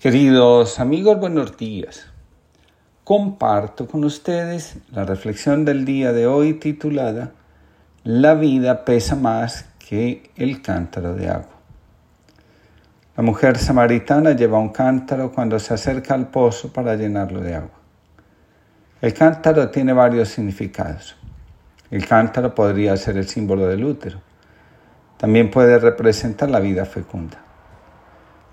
Queridos amigos, buenos días. Comparto con ustedes la reflexión del día de hoy titulada La vida pesa más que el cántaro de agua. La mujer samaritana lleva un cántaro cuando se acerca al pozo para llenarlo de agua. El cántaro tiene varios significados. El cántaro podría ser el símbolo del útero. También puede representar la vida fecunda.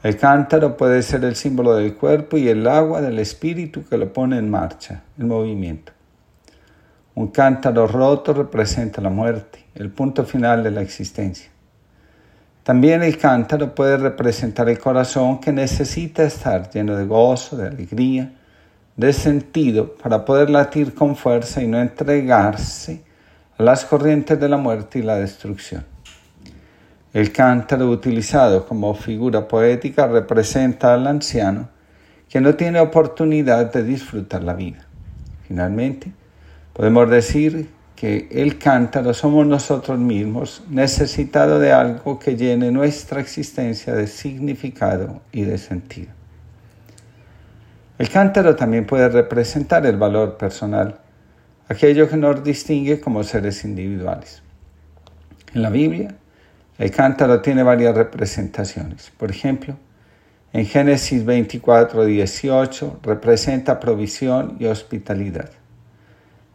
El cántaro puede ser el símbolo del cuerpo y el agua del espíritu que lo pone en marcha, en movimiento. Un cántaro roto representa la muerte, el punto final de la existencia. También el cántaro puede representar el corazón que necesita estar lleno de gozo, de alegría, de sentido para poder latir con fuerza y no entregarse a las corrientes de la muerte y la destrucción. El cántaro utilizado como figura poética representa al anciano que no tiene oportunidad de disfrutar la vida. Finalmente, podemos decir que el cántaro somos nosotros mismos, necesitados de algo que llene nuestra existencia de significado y de sentido. El cántaro también puede representar el valor personal, aquello que nos distingue como seres individuales. En la Biblia, el cántaro tiene varias representaciones. Por ejemplo, en Génesis 24, 18 representa provisión y hospitalidad.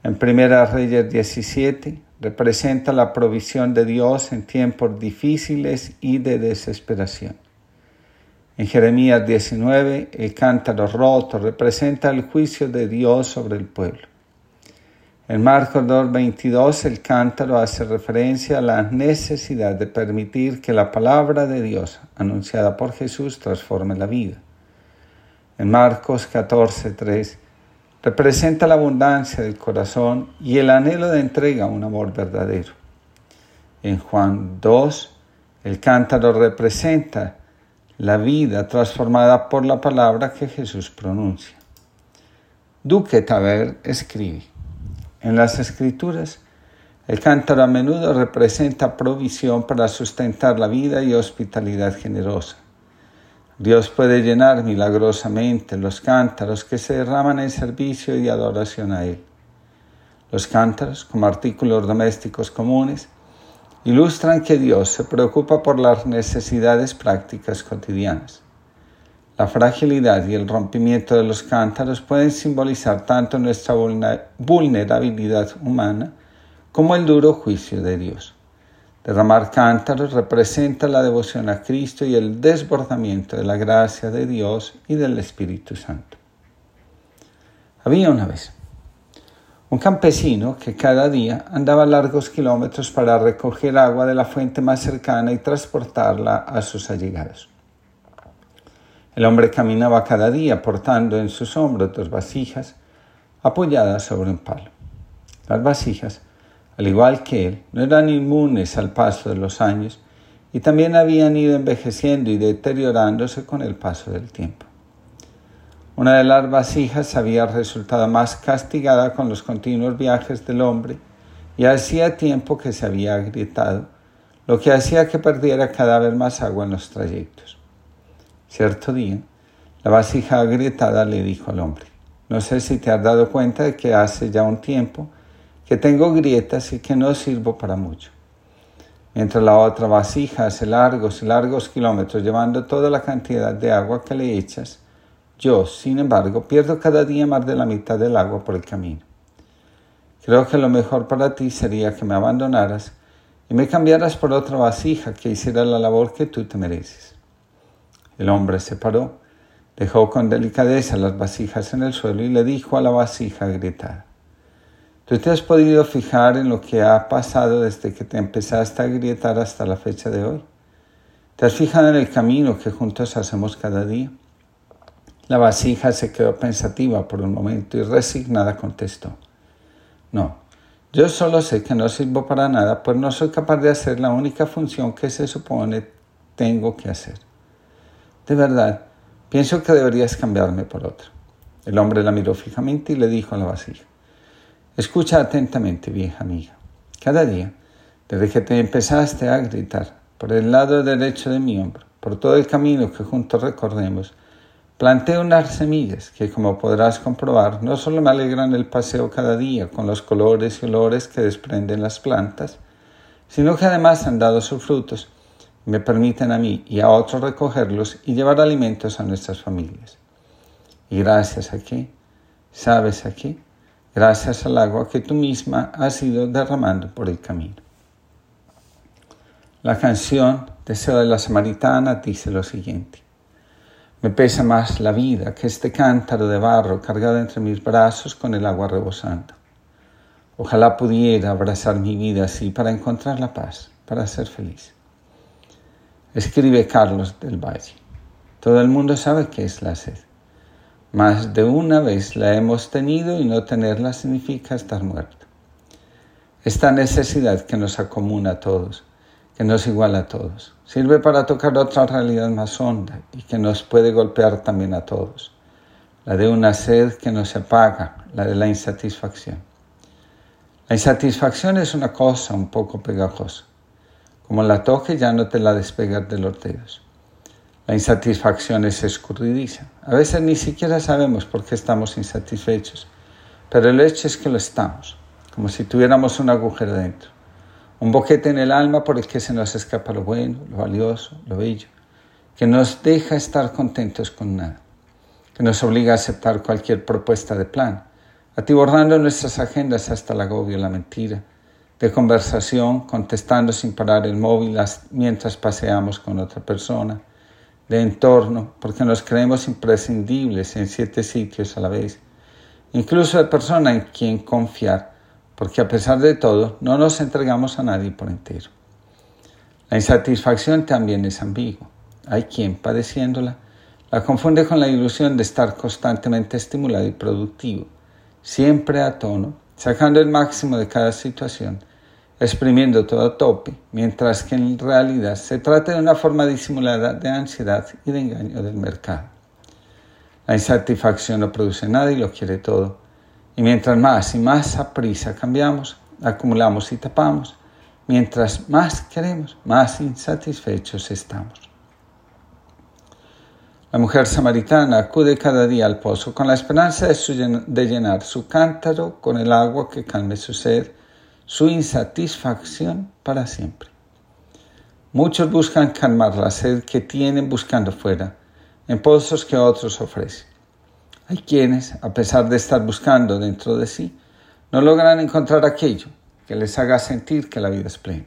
En Primera Reyes 17 representa la provisión de Dios en tiempos difíciles y de desesperación. En Jeremías 19 el cántaro roto representa el juicio de Dios sobre el pueblo. En Marcos 2.22 el cántaro hace referencia a la necesidad de permitir que la palabra de Dios anunciada por Jesús transforme la vida. En Marcos 14.3 representa la abundancia del corazón y el anhelo de entrega a un amor verdadero. En Juan 2 el cántaro representa la vida transformada por la palabra que Jesús pronuncia. Duque Taber escribe. En las escrituras, el cántaro a menudo representa provisión para sustentar la vida y hospitalidad generosa. Dios puede llenar milagrosamente los cántaros que se derraman en servicio y adoración a Él. Los cántaros, como artículos domésticos comunes, ilustran que Dios se preocupa por las necesidades prácticas cotidianas. La fragilidad y el rompimiento de los cántaros pueden simbolizar tanto nuestra vulnerabilidad humana como el duro juicio de Dios. Derramar cántaros representa la devoción a Cristo y el desbordamiento de la gracia de Dios y del Espíritu Santo. Había una vez un campesino que cada día andaba largos kilómetros para recoger agua de la fuente más cercana y transportarla a sus allegados. El hombre caminaba cada día portando en sus hombros dos vasijas apoyadas sobre un palo. Las vasijas, al igual que él, no eran inmunes al paso de los años y también habían ido envejeciendo y deteriorándose con el paso del tiempo. Una de las vasijas había resultado más castigada con los continuos viajes del hombre y hacía tiempo que se había agrietado, lo que hacía que perdiera cada vez más agua en los trayectos. Cierto día, la vasija agrietada le dijo al hombre, no sé si te has dado cuenta de que hace ya un tiempo que tengo grietas y que no sirvo para mucho. Mientras la otra vasija hace largos y largos kilómetros llevando toda la cantidad de agua que le echas, yo, sin embargo, pierdo cada día más de la mitad del agua por el camino. Creo que lo mejor para ti sería que me abandonaras y me cambiaras por otra vasija que hiciera la labor que tú te mereces. El hombre se paró, dejó con delicadeza las vasijas en el suelo y le dijo a la vasija agrietada, ¿tú te has podido fijar en lo que ha pasado desde que te empezaste a agrietar hasta la fecha de hoy? ¿Te has fijado en el camino que juntos hacemos cada día? La vasija se quedó pensativa por un momento y resignada contestó, no, yo solo sé que no sirvo para nada, pues no soy capaz de hacer la única función que se supone tengo que hacer. De verdad, pienso que deberías cambiarme por otro. El hombre la miró fijamente y le dijo a la vasija, escucha atentamente, vieja amiga. Cada día, desde que te empezaste a gritar por el lado derecho de mi hombro, por todo el camino que juntos recorremos, Planteo unas semillas que, como podrás comprobar, no solo me alegran el paseo cada día con los colores y olores que desprenden las plantas, sino que además han dado sus frutos me permiten a mí y a otros recogerlos y llevar alimentos a nuestras familias. Y gracias a qué, ¿sabes a qué? Gracias al agua que tú misma has ido derramando por el camino. La canción Deseo de la Samaritana dice lo siguiente. Me pesa más la vida que este cántaro de barro cargado entre mis brazos con el agua rebosando. Ojalá pudiera abrazar mi vida así para encontrar la paz, para ser feliz. Escribe Carlos del Valle. Todo el mundo sabe qué es la sed. Más de una vez la hemos tenido y no tenerla significa estar muerto. Esta necesidad que nos acomuna a todos que nos iguala a todos. Sirve para tocar otra realidad más honda y que nos puede golpear también a todos. La de una sed que no se apaga, la de la insatisfacción. La insatisfacción es una cosa un poco pegajosa. Como la toque ya no te la despegas de los dedos. La insatisfacción es escurridiza. A veces ni siquiera sabemos por qué estamos insatisfechos, pero el hecho es que lo estamos, como si tuviéramos un agujero dentro un boquete en el alma por el que se nos escapa lo bueno, lo valioso, lo bello, que nos deja estar contentos con nada, que nos obliga a aceptar cualquier propuesta de plan, atiborrando nuestras agendas hasta el agobio, la mentira, de conversación, contestando sin parar el móvil mientras paseamos con otra persona, de entorno, porque nos creemos imprescindibles en siete sitios a la vez, incluso de persona en quien confiar, porque a pesar de todo no nos entregamos a nadie por entero. La insatisfacción también es ambigua. Hay quien, padeciéndola, la confunde con la ilusión de estar constantemente estimulado y productivo, siempre a tono, sacando el máximo de cada situación, exprimiendo todo a tope, mientras que en realidad se trata de una forma disimulada de ansiedad y de engaño del mercado. La insatisfacción no produce nada y lo quiere todo y mientras más y más a prisa cambiamos, acumulamos y tapamos, mientras más queremos, más insatisfechos estamos. La mujer samaritana acude cada día al pozo con la esperanza de, llenar su cántaro con el agua que calme su sed, su insatisfacción para siempre. Muchos buscan calmar la sed que tienen buscando fuera, en pozos que otros ofrecen. Hay quienes, a pesar de estar buscando dentro de sí, no logran encontrar aquello que les haga sentir que la vida es plena.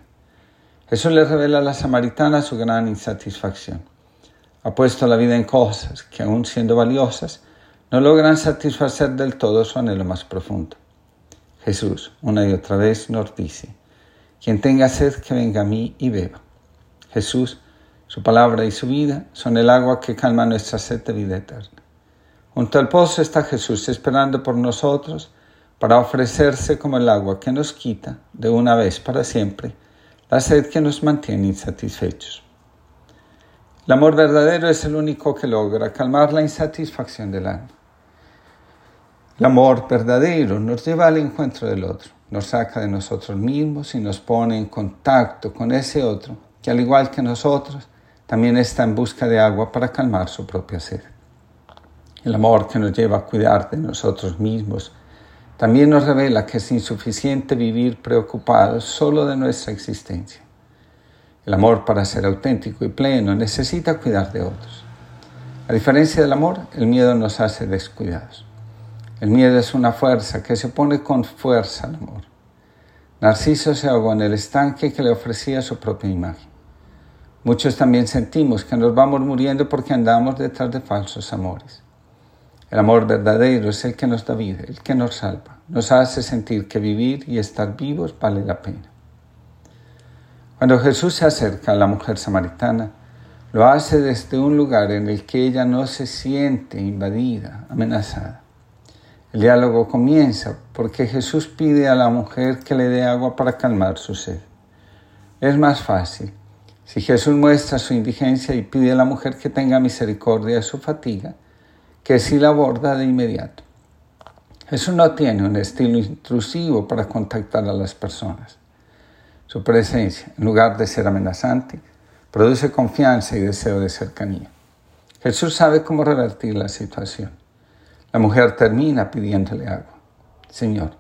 Eso les revela a la samaritana su gran insatisfacción. Ha puesto la vida en cosas que, aun siendo valiosas, no logran satisfacer del todo su anhelo más profundo. Jesús, una y otra vez, nos dice, quien tenga sed, que venga a mí y beba. Jesús, su palabra y su vida son el agua que calma nuestra sed de vida eterna. Junto al pozo está Jesús esperando por nosotros para ofrecerse como el agua que nos quita de una vez para siempre la sed que nos mantiene insatisfechos. El amor verdadero es el único que logra calmar la insatisfacción del alma. El amor verdadero nos lleva al encuentro del otro, nos saca de nosotros mismos y nos pone en contacto con ese otro que al igual que nosotros también está en busca de agua para calmar su propia sed. El amor que nos lleva a cuidar de nosotros mismos también nos revela que es insuficiente vivir preocupados solo de nuestra existencia. El amor para ser auténtico y pleno necesita cuidar de otros. A diferencia del amor, el miedo nos hace descuidados. El miedo es una fuerza que se opone con fuerza al amor. Narciso se ahogó en el estanque que le ofrecía su propia imagen. Muchos también sentimos que nos vamos muriendo porque andamos detrás de falsos amores. El amor verdadero es el que nos da vida, el que nos salva, nos hace sentir que vivir y estar vivos vale la pena. Cuando Jesús se acerca a la mujer samaritana, lo hace desde un lugar en el que ella no se siente invadida, amenazada. El diálogo comienza porque Jesús pide a la mujer que le dé agua para calmar su sed. Es más fácil. Si Jesús muestra su indigencia y pide a la mujer que tenga misericordia de su fatiga, que sí la aborda de inmediato. Jesús no tiene un estilo intrusivo para contactar a las personas. Su presencia, en lugar de ser amenazante, produce confianza y deseo de cercanía. Jesús sabe cómo revertir la situación. La mujer termina pidiéndole agua. Señor,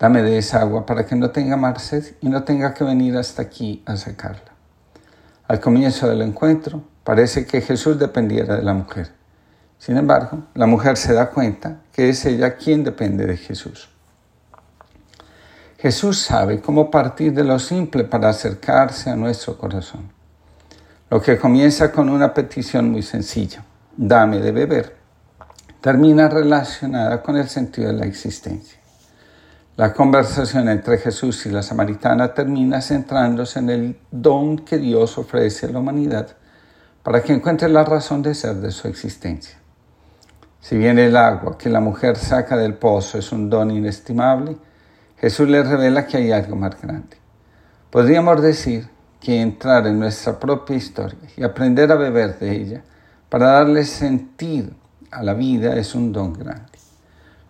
dame de esa agua para que no tenga más y no tenga que venir hasta aquí a sacarla. Al comienzo del encuentro, parece que Jesús dependiera de la mujer. Sin embargo, la mujer se da cuenta que es ella quien depende de Jesús. Jesús sabe cómo partir de lo simple para acercarse a nuestro corazón. Lo que comienza con una petición muy sencilla, dame de beber, termina relacionada con el sentido de la existencia. La conversación entre Jesús y la samaritana termina centrándose en el don que Dios ofrece a la humanidad para que encuentre la razón de ser de su existencia. Si bien el agua que la mujer saca del pozo es un don inestimable, Jesús le revela que hay algo más grande. Podríamos decir que entrar en nuestra propia historia y aprender a beber de ella para darle sentido a la vida es un don grande.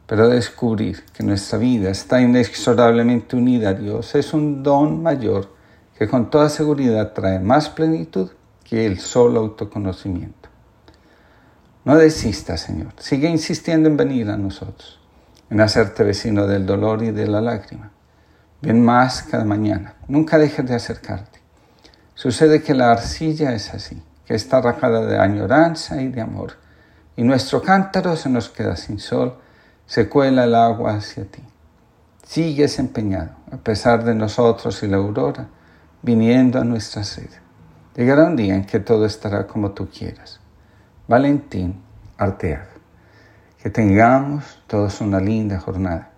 Pero descubrir que nuestra vida está inexorablemente unida a Dios es un don mayor que con toda seguridad trae más plenitud que el solo autoconocimiento. No desistas, Señor. Sigue insistiendo en venir a nosotros en hacerte vecino del dolor y de la lágrima. Ven más cada mañana, nunca dejes de acercarte. Sucede que la arcilla es así, que está rajada de añoranza y de amor, y nuestro cántaro se nos queda sin sol, se cuela el agua hacia ti. Sigues empeñado, a pesar de nosotros y la aurora, viniendo a nuestra sed. Llegará un día en que todo estará como tú quieras. Valentín Arteaga. Que tengamos todos una linda jornada.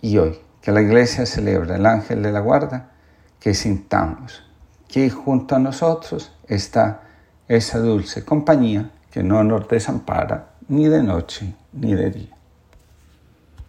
Y hoy, que la iglesia celebra el ángel de la guarda, que sintamos que junto a nosotros está esa dulce compañía que no nos desampara ni de noche ni de día.